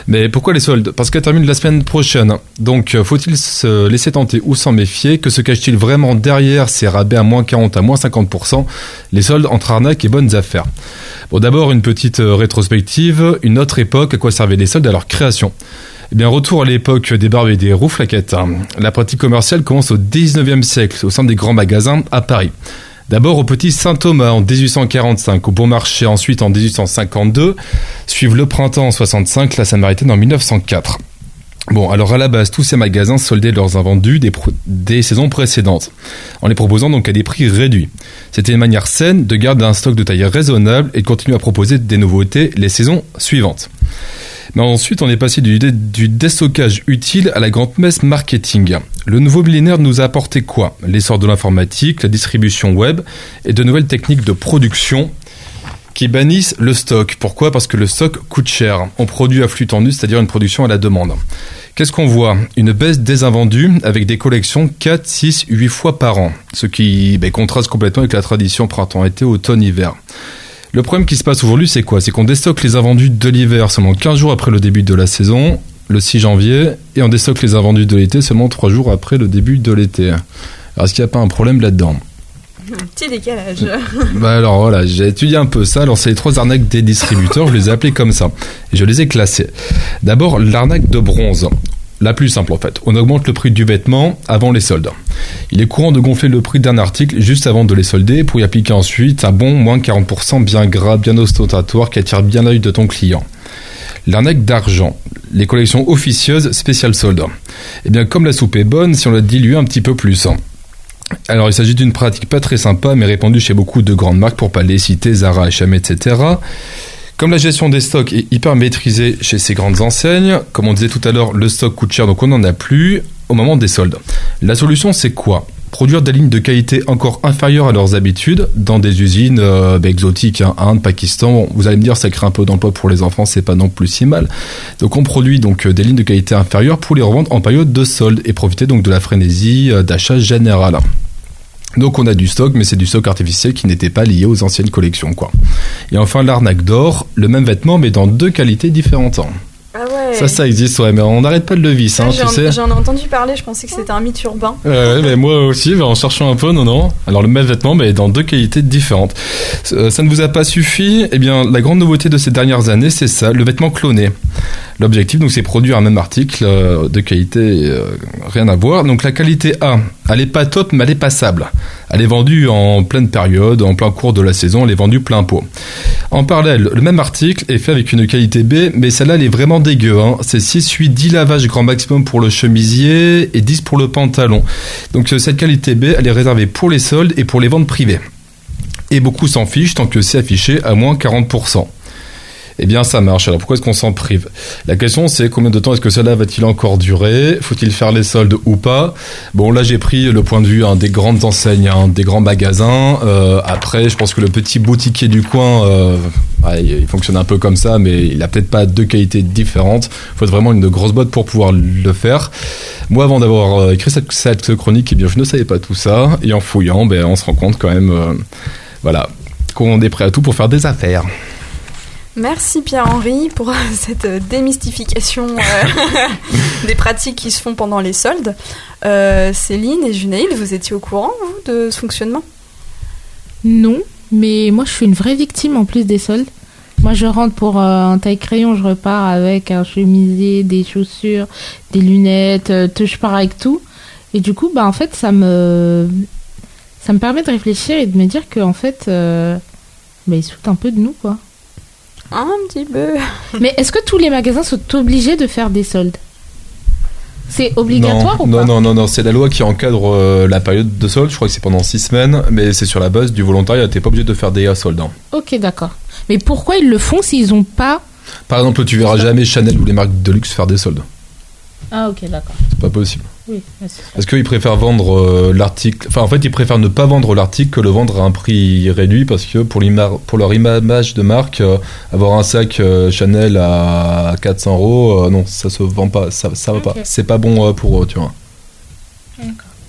Mais pourquoi les soldes? Parce qu'elles terminent la semaine prochaine. Donc, euh, faut-il se laisser tenter ou s'en méfier? Que se cache-t-il vraiment derrière ces rabais à moins 40 à moins 50% Les soldes entre arnaques et bonnes affaires. Bon, d'abord, une petite euh, rétrospective. Une autre époque, à quoi servaient les soldes à leur création? Eh bien, retour à l'époque des barbes et des rouflaquettes. La pratique commerciale commence au 19e siècle au sein des grands magasins à Paris. D'abord au petit Saint-Thomas en 1845, au Bon Marché ensuite en 1852, suivent le printemps en 65, la Samaritaine en 1904. Bon, alors à la base, tous ces magasins soldaient leurs invendus des, des saisons précédentes, en les proposant donc à des prix réduits. C'était une manière saine de garder un stock de taille raisonnable et de continuer à proposer des nouveautés les saisons suivantes. Ensuite, on est passé du déstockage utile à la grande messe marketing. Le nouveau millénaire nous a apporté quoi? L'essor de l'informatique, la distribution web et de nouvelles techniques de production qui bannissent le stock. Pourquoi? Parce que le stock coûte cher. On produit à flux tendu, c'est-à-dire une production à la demande. Qu'est-ce qu'on voit? Une baisse des invendus avec des collections 4, 6, 8 fois par an. Ce qui ben, contraste complètement avec la tradition printemps-été, automne-hiver. Le problème qui se passe aujourd'hui, c'est quoi? C'est qu'on déstocke les invendus de l'hiver seulement 15 jours après le début de la saison, le 6 janvier, et on déstocke les invendus de l'été seulement 3 jours après le début de l'été. Alors, est-ce qu'il n'y a pas un problème là-dedans? Un petit décalage. [laughs] bah alors voilà, j'ai étudié un peu ça. Alors c'est les trois arnaques des distributeurs, je les ai appelées comme ça. Et je les ai classées. D'abord l'arnaque de bronze. La plus simple en fait. On augmente le prix du vêtement avant les soldes. Il est courant de gonfler le prix d'un article juste avant de les solder pour y appliquer ensuite un bon moins 40% bien gras, bien ostentatoire qui attire bien l'œil de ton client. L'arnaque d'argent. Les collections officieuses spéciales soldes. Eh bien comme la soupe est bonne, si on la dilue un petit peu plus. Alors, il s'agit d'une pratique pas très sympa, mais répandue chez beaucoup de grandes marques, pour pas les citer, Zara, H&M, etc. Comme la gestion des stocks est hyper maîtrisée chez ces grandes enseignes, comme on disait tout à l'heure, le stock coûte cher, donc on n'en a plus au moment des soldes. La solution, c'est quoi? Produire des lignes de qualité encore inférieures à leurs habitudes dans des usines euh, bah, exotiques, hein, Inde, Pakistan. Vous allez me dire, ça crée un peu d'emploi pour les enfants, c'est pas non plus si mal. Donc on produit donc euh, des lignes de qualité inférieures pour les revendre en période de solde et profiter donc de la frénésie euh, d'achat générale. Donc on a du stock, mais c'est du stock artificiel qui n'était pas lié aux anciennes collections, quoi. Et enfin l'arnaque d'or, le même vêtement mais dans deux qualités différentes. Ah ouais. Ça, ça existe, ouais, mais on n'arrête pas de le vice, hein, J'en tu sais. j'en ai entendu parler, je pensais que c'était un mythe urbain. Ouais, mais moi aussi, en cherchant un peu, non, non. Alors le même vêtement, mais dans deux qualités différentes. Euh, ça ne vous a pas suffi? Eh bien, la grande nouveauté de ces dernières années, c'est ça, le vêtement cloné. L'objectif, donc, c'est produire un même article euh, de qualité, euh, rien à voir. Donc la qualité A, elle est pas top, mais elle est passable. Elle est vendue en pleine période, en plein cours de la saison, elle est vendue plein pot. En parallèle, le même article est fait avec une qualité B, mais celle-là, elle est vraiment dégueu. Hein. C'est 6, 8, 10 lavages grand maximum pour le chemisier et 10 pour le pantalon. Donc euh, cette qualité B, elle est réservée pour les soldes et pour les ventes privées. Et beaucoup s'en fichent tant que c'est affiché à moins 40%. Eh bien, ça marche. Alors pourquoi est-ce qu'on s'en prive? La question, c'est combien de temps est-ce que cela va-t-il encore durer? Faut-il faire les soldes ou pas? Bon, là, j'ai pris le point de vue hein, des grandes enseignes, hein, des grands magasins. Euh, après, je pense que le petit boutiquier du coin, euh, ouais, il fonctionne un peu comme ça, mais il a peut-être pas deux qualités différentes. Faut être vraiment une grosse botte pour pouvoir le faire. Moi, avant d'avoir euh, écrit cette, cette chronique, eh bien, je ne savais pas tout ça. Et en fouillant, ben, on se rend compte quand même, euh, voilà, qu'on est prêt à tout pour faire des affaires. Merci Pierre-Henri pour [laughs] cette démystification euh, [laughs] des pratiques qui se font pendant les soldes. Euh, Céline et Junaïd, vous étiez au courant, vous, de ce fonctionnement? Non, mais moi je suis une vraie victime en plus des soldes. Moi je rentre pour euh, un taille crayon, je repars avec un chemisier, des chaussures, des lunettes, euh, je pars avec tout. Et du coup, bah en fait, ça me ça me permet de réfléchir et de me dire que en fait, euh, bah, ils se foutent un peu de nous quoi. Un petit peu. [laughs] Mais est-ce que tous les magasins sont obligés de faire des soldes? C'est obligatoire non, ou non, pas? Non, non, non, c'est la loi qui encadre euh, la période de solde. Je crois que c'est pendant 6 semaines, mais c'est sur la base du volontariat. T'es pas obligé de faire des soldes. hein. Ok, d'accord. Mais pourquoi ils le font s'ils ont pas Par exemple, tu verras jamais Chanel ou les marques de luxe faire des soldes. Ah, ok, d'accord. C'est pas possible. Oui. Est-ce qu'ils préfèrent vendre euh, l'article Enfin, en fait, ils préfèrent ne pas vendre l'article que le vendre à un prix réduit parce que pour, pour leur image de marque, euh, avoir un sac euh, Chanel à 400 euros, non, ça se vend pas, ça, ça va pas. C'est pas bon pour eux, tu vois.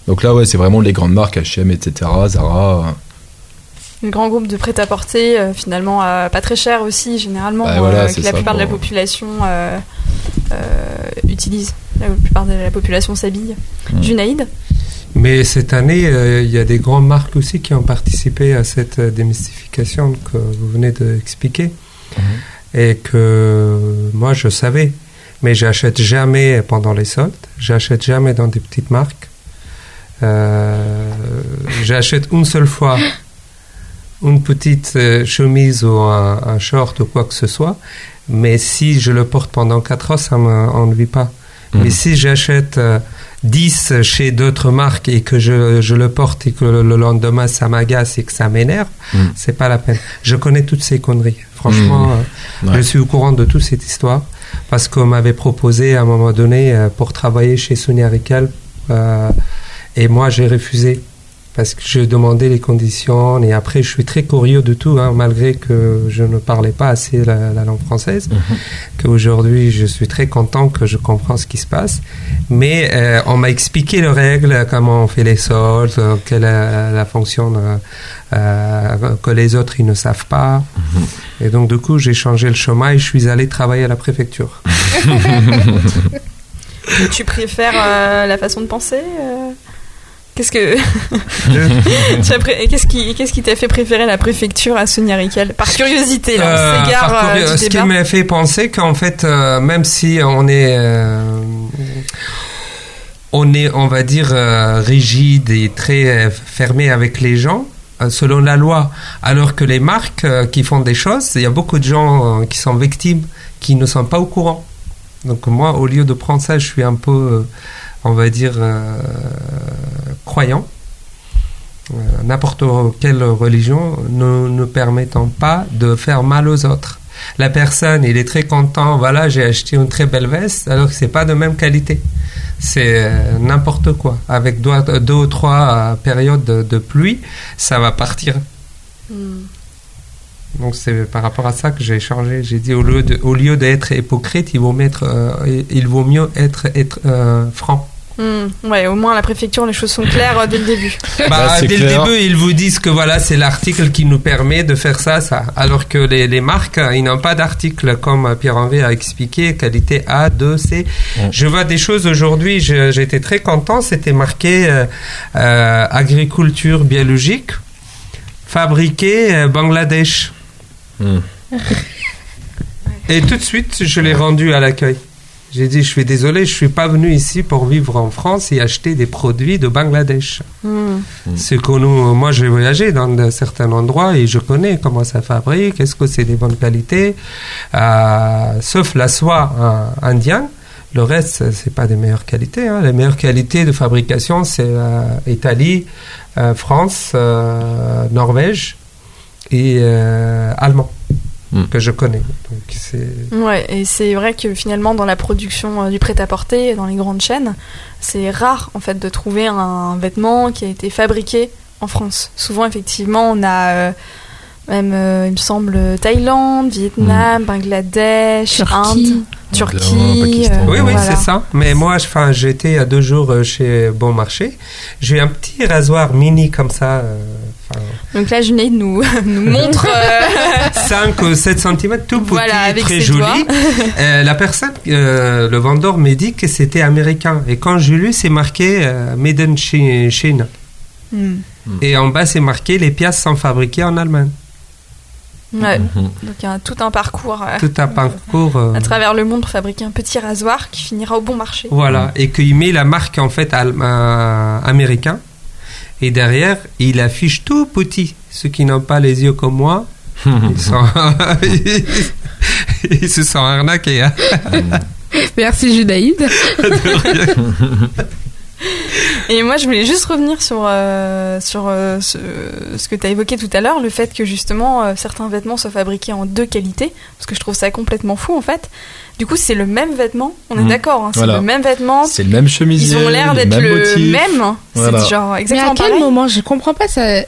Donc là, ouais, c'est vraiment les grandes marques, H&M, etc., Zara. Le grand groupe de prêt-à-porter, euh, finalement, euh, pas très cher aussi, généralement, Bah voilà, euh, que la ça, plupart de la population euh, euh, utilise. La plupart de la population s'habille. Mm. Junaïd Mais cette année, euh, il y a des grandes marques aussi qui ont participé à cette démystification que vous venez d'expliquer. Et que moi, je savais. Mais j'achète jamais pendant les soldes. J'achète jamais dans des petites marques. Euh, j'achète une seule fois [laughs] une petite euh, chemise ou un, un short ou quoi que ce soit. Mais si je le porte pendant 4 heures, ça ne m'ennuie pas. Mhm. Mais si j'achète euh, 10 chez d'autres marques et que je, je le porte et que le, le lendemain ça m'agace et que ça m'énerve, Mhm. c'est pas la peine. Je connais toutes ces conneries. Franchement, Mhm. euh, Ouais. je suis au courant de toute cette histoire parce qu'on m'avait proposé à un moment donné euh, pour travailler chez Sony Arical euh, et moi j'ai refusé parce que je demandais les conditions et après je suis très curieux de tout hein, malgré que je ne parlais pas assez la, la langue française Mhm. qu'aujourd'hui je suis très content que je comprends ce qui se passe. Mais euh, on m'a expliqué les règles comment on fait les soldes euh, quelle est la fonction euh, euh, que les autres ils ne savent pas. Et donc du coup j'ai changé le chemin et je suis allé travailler à la préfecture. [laughs] Tu préfères euh, la façon de penser euh? Qu'est-ce que [laughs] Tu as pré- qu'est-ce qui qu'est-ce qui t'a fait préférer la préfecture à Sonia Riquel Par curiosité, là, on Euh, s'égare par euh, du ce qui m'a fait penser qu'en fait, euh, même si on est, on est, on va dire, euh, rigide et très euh, fermé avec les gens, euh, selon la loi, alors que les marques qui font des choses, il y a beaucoup de gens qui sont victimes, qui ne sont pas au courant. Donc moi, au lieu de prendre ça, je suis un peu, on va dire, euh, croyant. Euh, N'importe quelle religion ne, ne permettant pas de faire mal aux autres. La personne, il est très content, voilà, j'ai acheté une très belle veste, alors que c'est pas de même qualité. C'est euh, n'importe quoi. Avec deux, deux ou trois euh, périodes de, de pluie, ça va partir. Hmm. Donc c'est par rapport à ça que j'ai changé. J'ai dit au lieu de, au lieu d'être hypocrite, il vaut, mettre, euh, il vaut mieux être, être franc. Hmm. Ouais, au moins à la préfecture, les choses sont claires euh, dès le début. [laughs] Bah, c'est dès clair. le début, ils vous disent que voilà, c'est l'article qui nous permet de faire ça, ça. Alors que les, les marques, ils n'ont pas d'article, comme Pierre-Henri a expliqué, qualité A, 2, C. Je vois des choses aujourd'hui, j'étais très content, c'était marqué euh, euh, agriculture biologique, fabriqué euh, Bangladesh. Hmm. Et tout de suite, je l'ai rendu à l'accueil. J'ai dit, je suis désolé, je suis pas venu ici pour vivre en France et acheter des produits de Bangladesh. Hmm. C'est que nous, moi, j'ai voyagé dans certains endroits et je connais comment ça fabrique, est-ce que c'est des bonnes qualités, Euh, sauf la soie euh, indienne. Le reste, c'est pas des meilleures qualités. hein. Les meilleures qualités de fabrication, c'est euh, Italie, euh, France, euh, Norvège et euh, allemand Mm. que je connais. Donc c'est Ouais, et c'est vrai que finalement, dans la production euh, du prêt-à-porter, dans les grandes chaînes, c'est rare en fait de trouver un vêtement qui a été fabriqué en France. Souvent, effectivement, on a euh, même, euh, il me semble, Thaïlande, Vietnam, Bangladesh, Inde, Turquie. Turquie. Indien, Pakistan. euh, Oui, oui, voilà. c'est ça. Mais moi, j'étais il y a deux jours euh, chez Bon Marché. J'ai un petit rasoir mini comme ça, euh, Donc là, Junaid nous, [laughs] nous montre. euh, 5 ou 7 cm, tout petit, Voilà, avec très joli. Euh, la personne, euh, le vendeur me dit que c'était américain. Et quand j'ai lu, c'est marqué euh, Made in Chi- Chine. hmm. Et en bas, c'est marqué les pièces sont fabriquées en Allemagne. Ouais. Mhm. Donc il y a tout un parcours euh, Tout un parcours. euh, à travers le monde pour fabriquer un petit rasoir qui finira au bon marché. Voilà, et qu'il met la marque en fait euh, américain. Et derrière, il affiche tout petit. Ceux qui n'ont pas les yeux comme moi, [laughs] ils, sont [laughs] ils se sont arnaqués. hein. Merci Judaïd. [laughs] [laughs] Et moi, je voulais juste revenir sur, euh, sur euh, ce, ce que tu as évoqué tout à l'heure, le fait que justement euh, certains vêtements soient fabriqués en deux qualités, parce que je trouve ça complètement fou en fait. Du coup, c'est le même vêtement, on est Mhm. d'accord, hein, c'est Voilà. le même vêtement. C'est le même Ils chemisier. ont l'air les d'être mêmes le motifs. même. Voilà. C'est genre Mais exactement à quel pareil. moment Je comprends pas ça-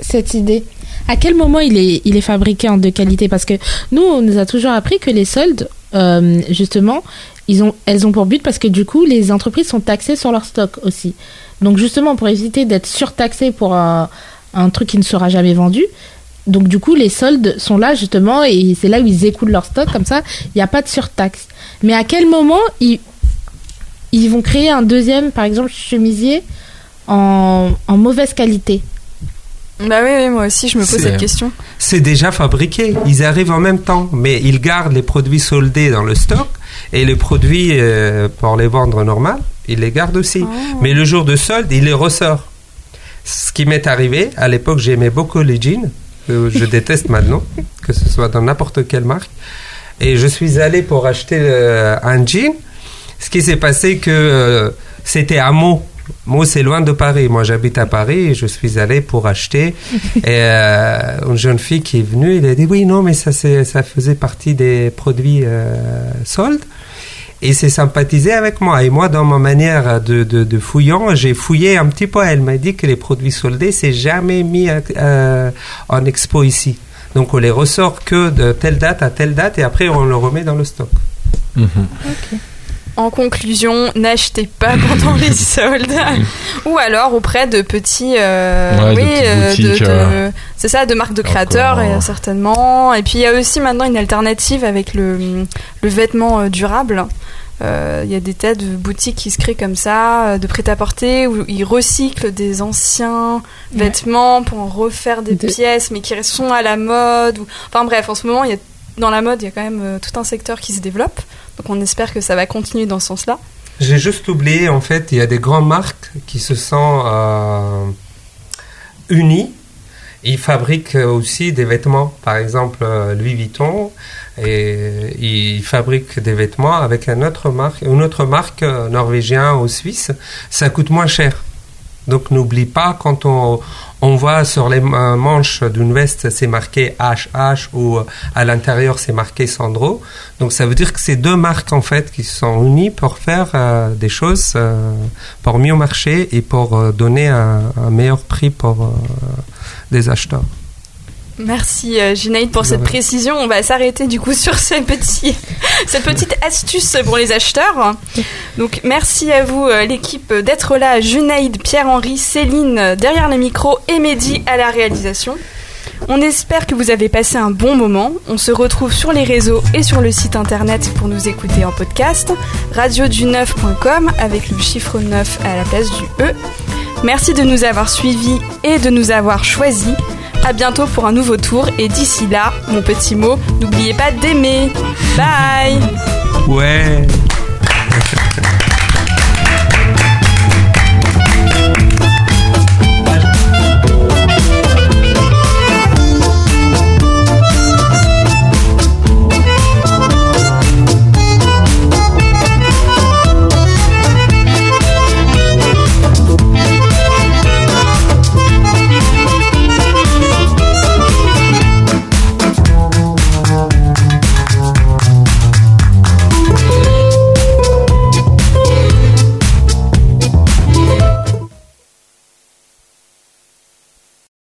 cette idée. À quel moment il est, il est fabriqué en deux qualités? Parce que nous, on nous a toujours appris que les soldes, euh, justement, ils ont, elles ont pour but parce que du coup, les entreprises sont taxées sur leur stock aussi. Donc justement, pour éviter d'être surtaxées pour un, un truc qui ne sera jamais vendu, donc du coup, les soldes sont là justement et c'est là où ils écoulent leur stock, comme ça, il n'y a pas de surtaxe. Mais à quel moment ils, vont créer un deuxième, par exemple, chemisier en mauvaise qualité? Bah oui, oui, moi aussi, je me pose cette question. C'est déjà fabriqué. Ils arrivent en même temps, mais ils gardent les produits soldés dans le stock et les produits euh, pour les vendre normal, ils les gardent aussi. Oh. Mais le jour de solde, il les ressort. Ce qui m'est arrivé, à l'époque, j'aimais beaucoup les jeans, que je [laughs] déteste maintenant, que ce soit dans n'importe quelle marque. Et je suis allé pour acheter euh, un jean. Ce qui s'est passé que euh, c'était à Meaux. Meaux, c'est loin de Paris. Moi, j'habite à Paris et je suis allé pour acheter. [laughs] et euh, une jeune fille qui est venue, elle a dit oui, non, mais ça, c'est- ça faisait partie des produits euh, soldes. Et s'est sympathisé avec moi. Et moi, dans ma manière de, de, de fouillant, j'ai fouillé un petit peu. Elle m'a dit que les produits soldés, c'est jamais mis à- euh, en expo ici. Donc, on les ressort que de telle date à telle date et après, on le remet dans le stock. Mhm. En conclusion, n'achetez pas [laughs] pendant les [laughs] soldes ou alors auprès de petits, euh, Ouais, oui, euh, boutiques, de- de- euh, c'est ça, de marques de créateurs et, certainement. Et puis il y a aussi maintenant une alternative avec le, le vêtement euh, durable. Euh, Il y a des tas de boutiques qui se créent comme ça, euh, de prêt-à-porter, où ils recyclent des anciens Ouais. vêtements pour en refaire des De- pièces, mais qui sont à la mode. ou- Enfin bref, en ce moment, il y a, dans la mode, il y a quand même euh, tout un secteur qui se développe. Donc on espère que ça va continuer dans ce sens-là. J'ai juste oublié, en fait, il y a des grandes marques qui se sont euh, unies. Ils fabriquent aussi des vêtements, par exemple euh, Louis Vuitton, et ils fabriquent des vêtements avec une autre marque, une autre marque euh, norvégienne ou suisse. Ça coûte moins cher. Donc n'oublie pas quand on, on voit sur les manches d'une veste c'est marqué HH ou euh, à l'intérieur c'est marqué Sandro. Donc ça veut dire que c'est deux marques en fait qui sont unies pour faire euh, des choses euh, pour mieux marcher et pour donner un, meilleur prix pour des acheteurs. Merci euh, Junaïd pour cette précision. On va s'arrêter du coup [laughs] sur [laughs] cette petite astuce pour les acheteurs. Donc merci à vous euh, l'équipe d'être là. Junaïd, Pierre-Henri, Céline euh, derrière les micros et Mehdi à la réalisation. On espère que vous avez passé un bon moment. On se retrouve sur les réseaux et sur le site internet pour nous écouter en podcast. radiodu9.com avec le chiffre 9 à la place du E. Merci de nous avoir suivis et de nous avoir choisis. À bientôt pour un nouveau tour et d'ici là, mon petit mot, n'oubliez pas d'aimer. Bye Ouais. [laughs]